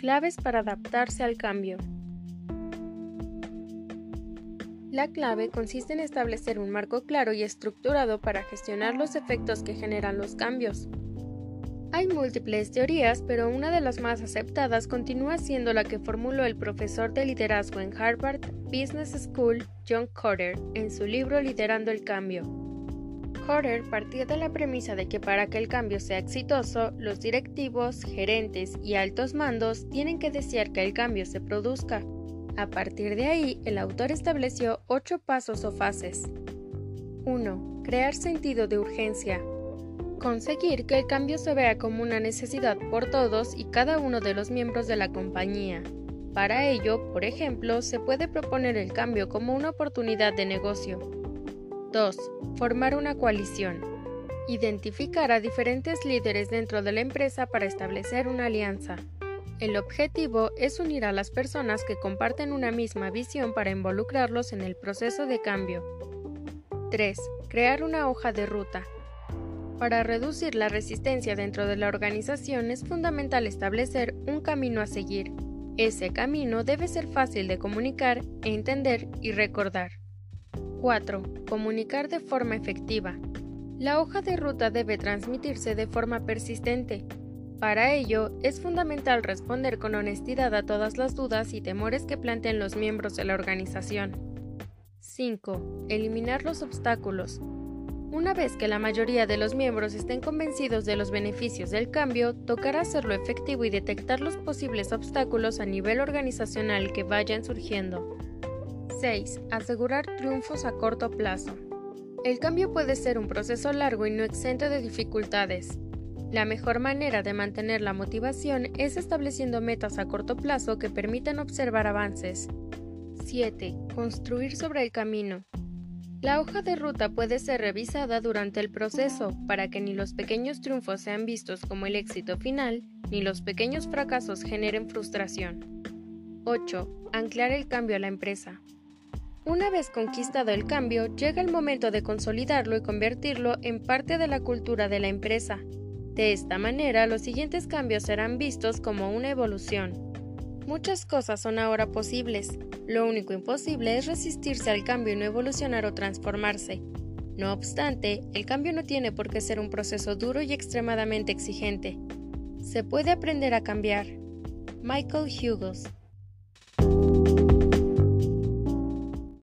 Claves para adaptarse al cambio. La clave consiste en establecer un marco claro y estructurado para gestionar los efectos que generan los cambios. Hay múltiples teorías, pero una de las más aceptadas continúa siendo la que formuló el profesor de liderazgo en Harvard Business School, John Cotter, en su libro Liderando el Cambio. Cotter partía de la premisa de que para que el cambio sea exitoso, los directivos, gerentes y altos mandos tienen que desear que el cambio se produzca. A partir de ahí, el autor estableció ocho pasos o fases. 1. Crear sentido de urgencia. Conseguir que el cambio se vea como una necesidad por todos y cada uno de los miembros de la compañía. Para ello, por ejemplo, se puede proponer el cambio como una oportunidad de negocio. 2. Formar una coalición. Identificar a diferentes líderes dentro de la empresa para establecer una alianza. El objetivo es unir a las personas que comparten una misma visión para involucrarlos en el proceso de cambio. 3. Crear una hoja de ruta. Para reducir la resistencia dentro de la organización es fundamental establecer un camino a seguir. Ese camino debe ser fácil de comunicar, entender y recordar. 4. Comunicar de forma efectiva. La hoja de ruta debe transmitirse de forma persistente, para ello, es fundamental responder con honestidad a todas las dudas y temores que planteen los miembros de la organización. 5. Eliminar los obstáculos. Una vez que la mayoría de los miembros estén convencidos de los beneficios del cambio, tocará hacerlo efectivo y detectar los posibles obstáculos a nivel organizacional que vayan surgiendo. 6. Asegurar triunfos a corto plazo. El cambio puede ser un proceso largo y no exento de dificultades. La mejor manera de mantener la motivación es estableciendo metas a corto plazo que permitan observar avances. 7. Construir sobre el camino. La hoja de ruta puede ser revisada durante el proceso para que ni los pequeños triunfos sean vistos como el éxito final, ni los pequeños fracasos generen frustración. 8. Anclar el cambio a la empresa. Una vez conquistado el cambio, llega el momento de consolidarlo y convertirlo en parte de la cultura de la empresa. De esta manera, los siguientes cambios serán vistos como una evolución. Muchas cosas son ahora posibles, lo único imposible es resistirse al cambio y no evolucionar o transformarse. No obstante, el cambio no tiene por qué ser un proceso duro y extremadamente exigente. Se puede aprender a cambiar. Michael Hughes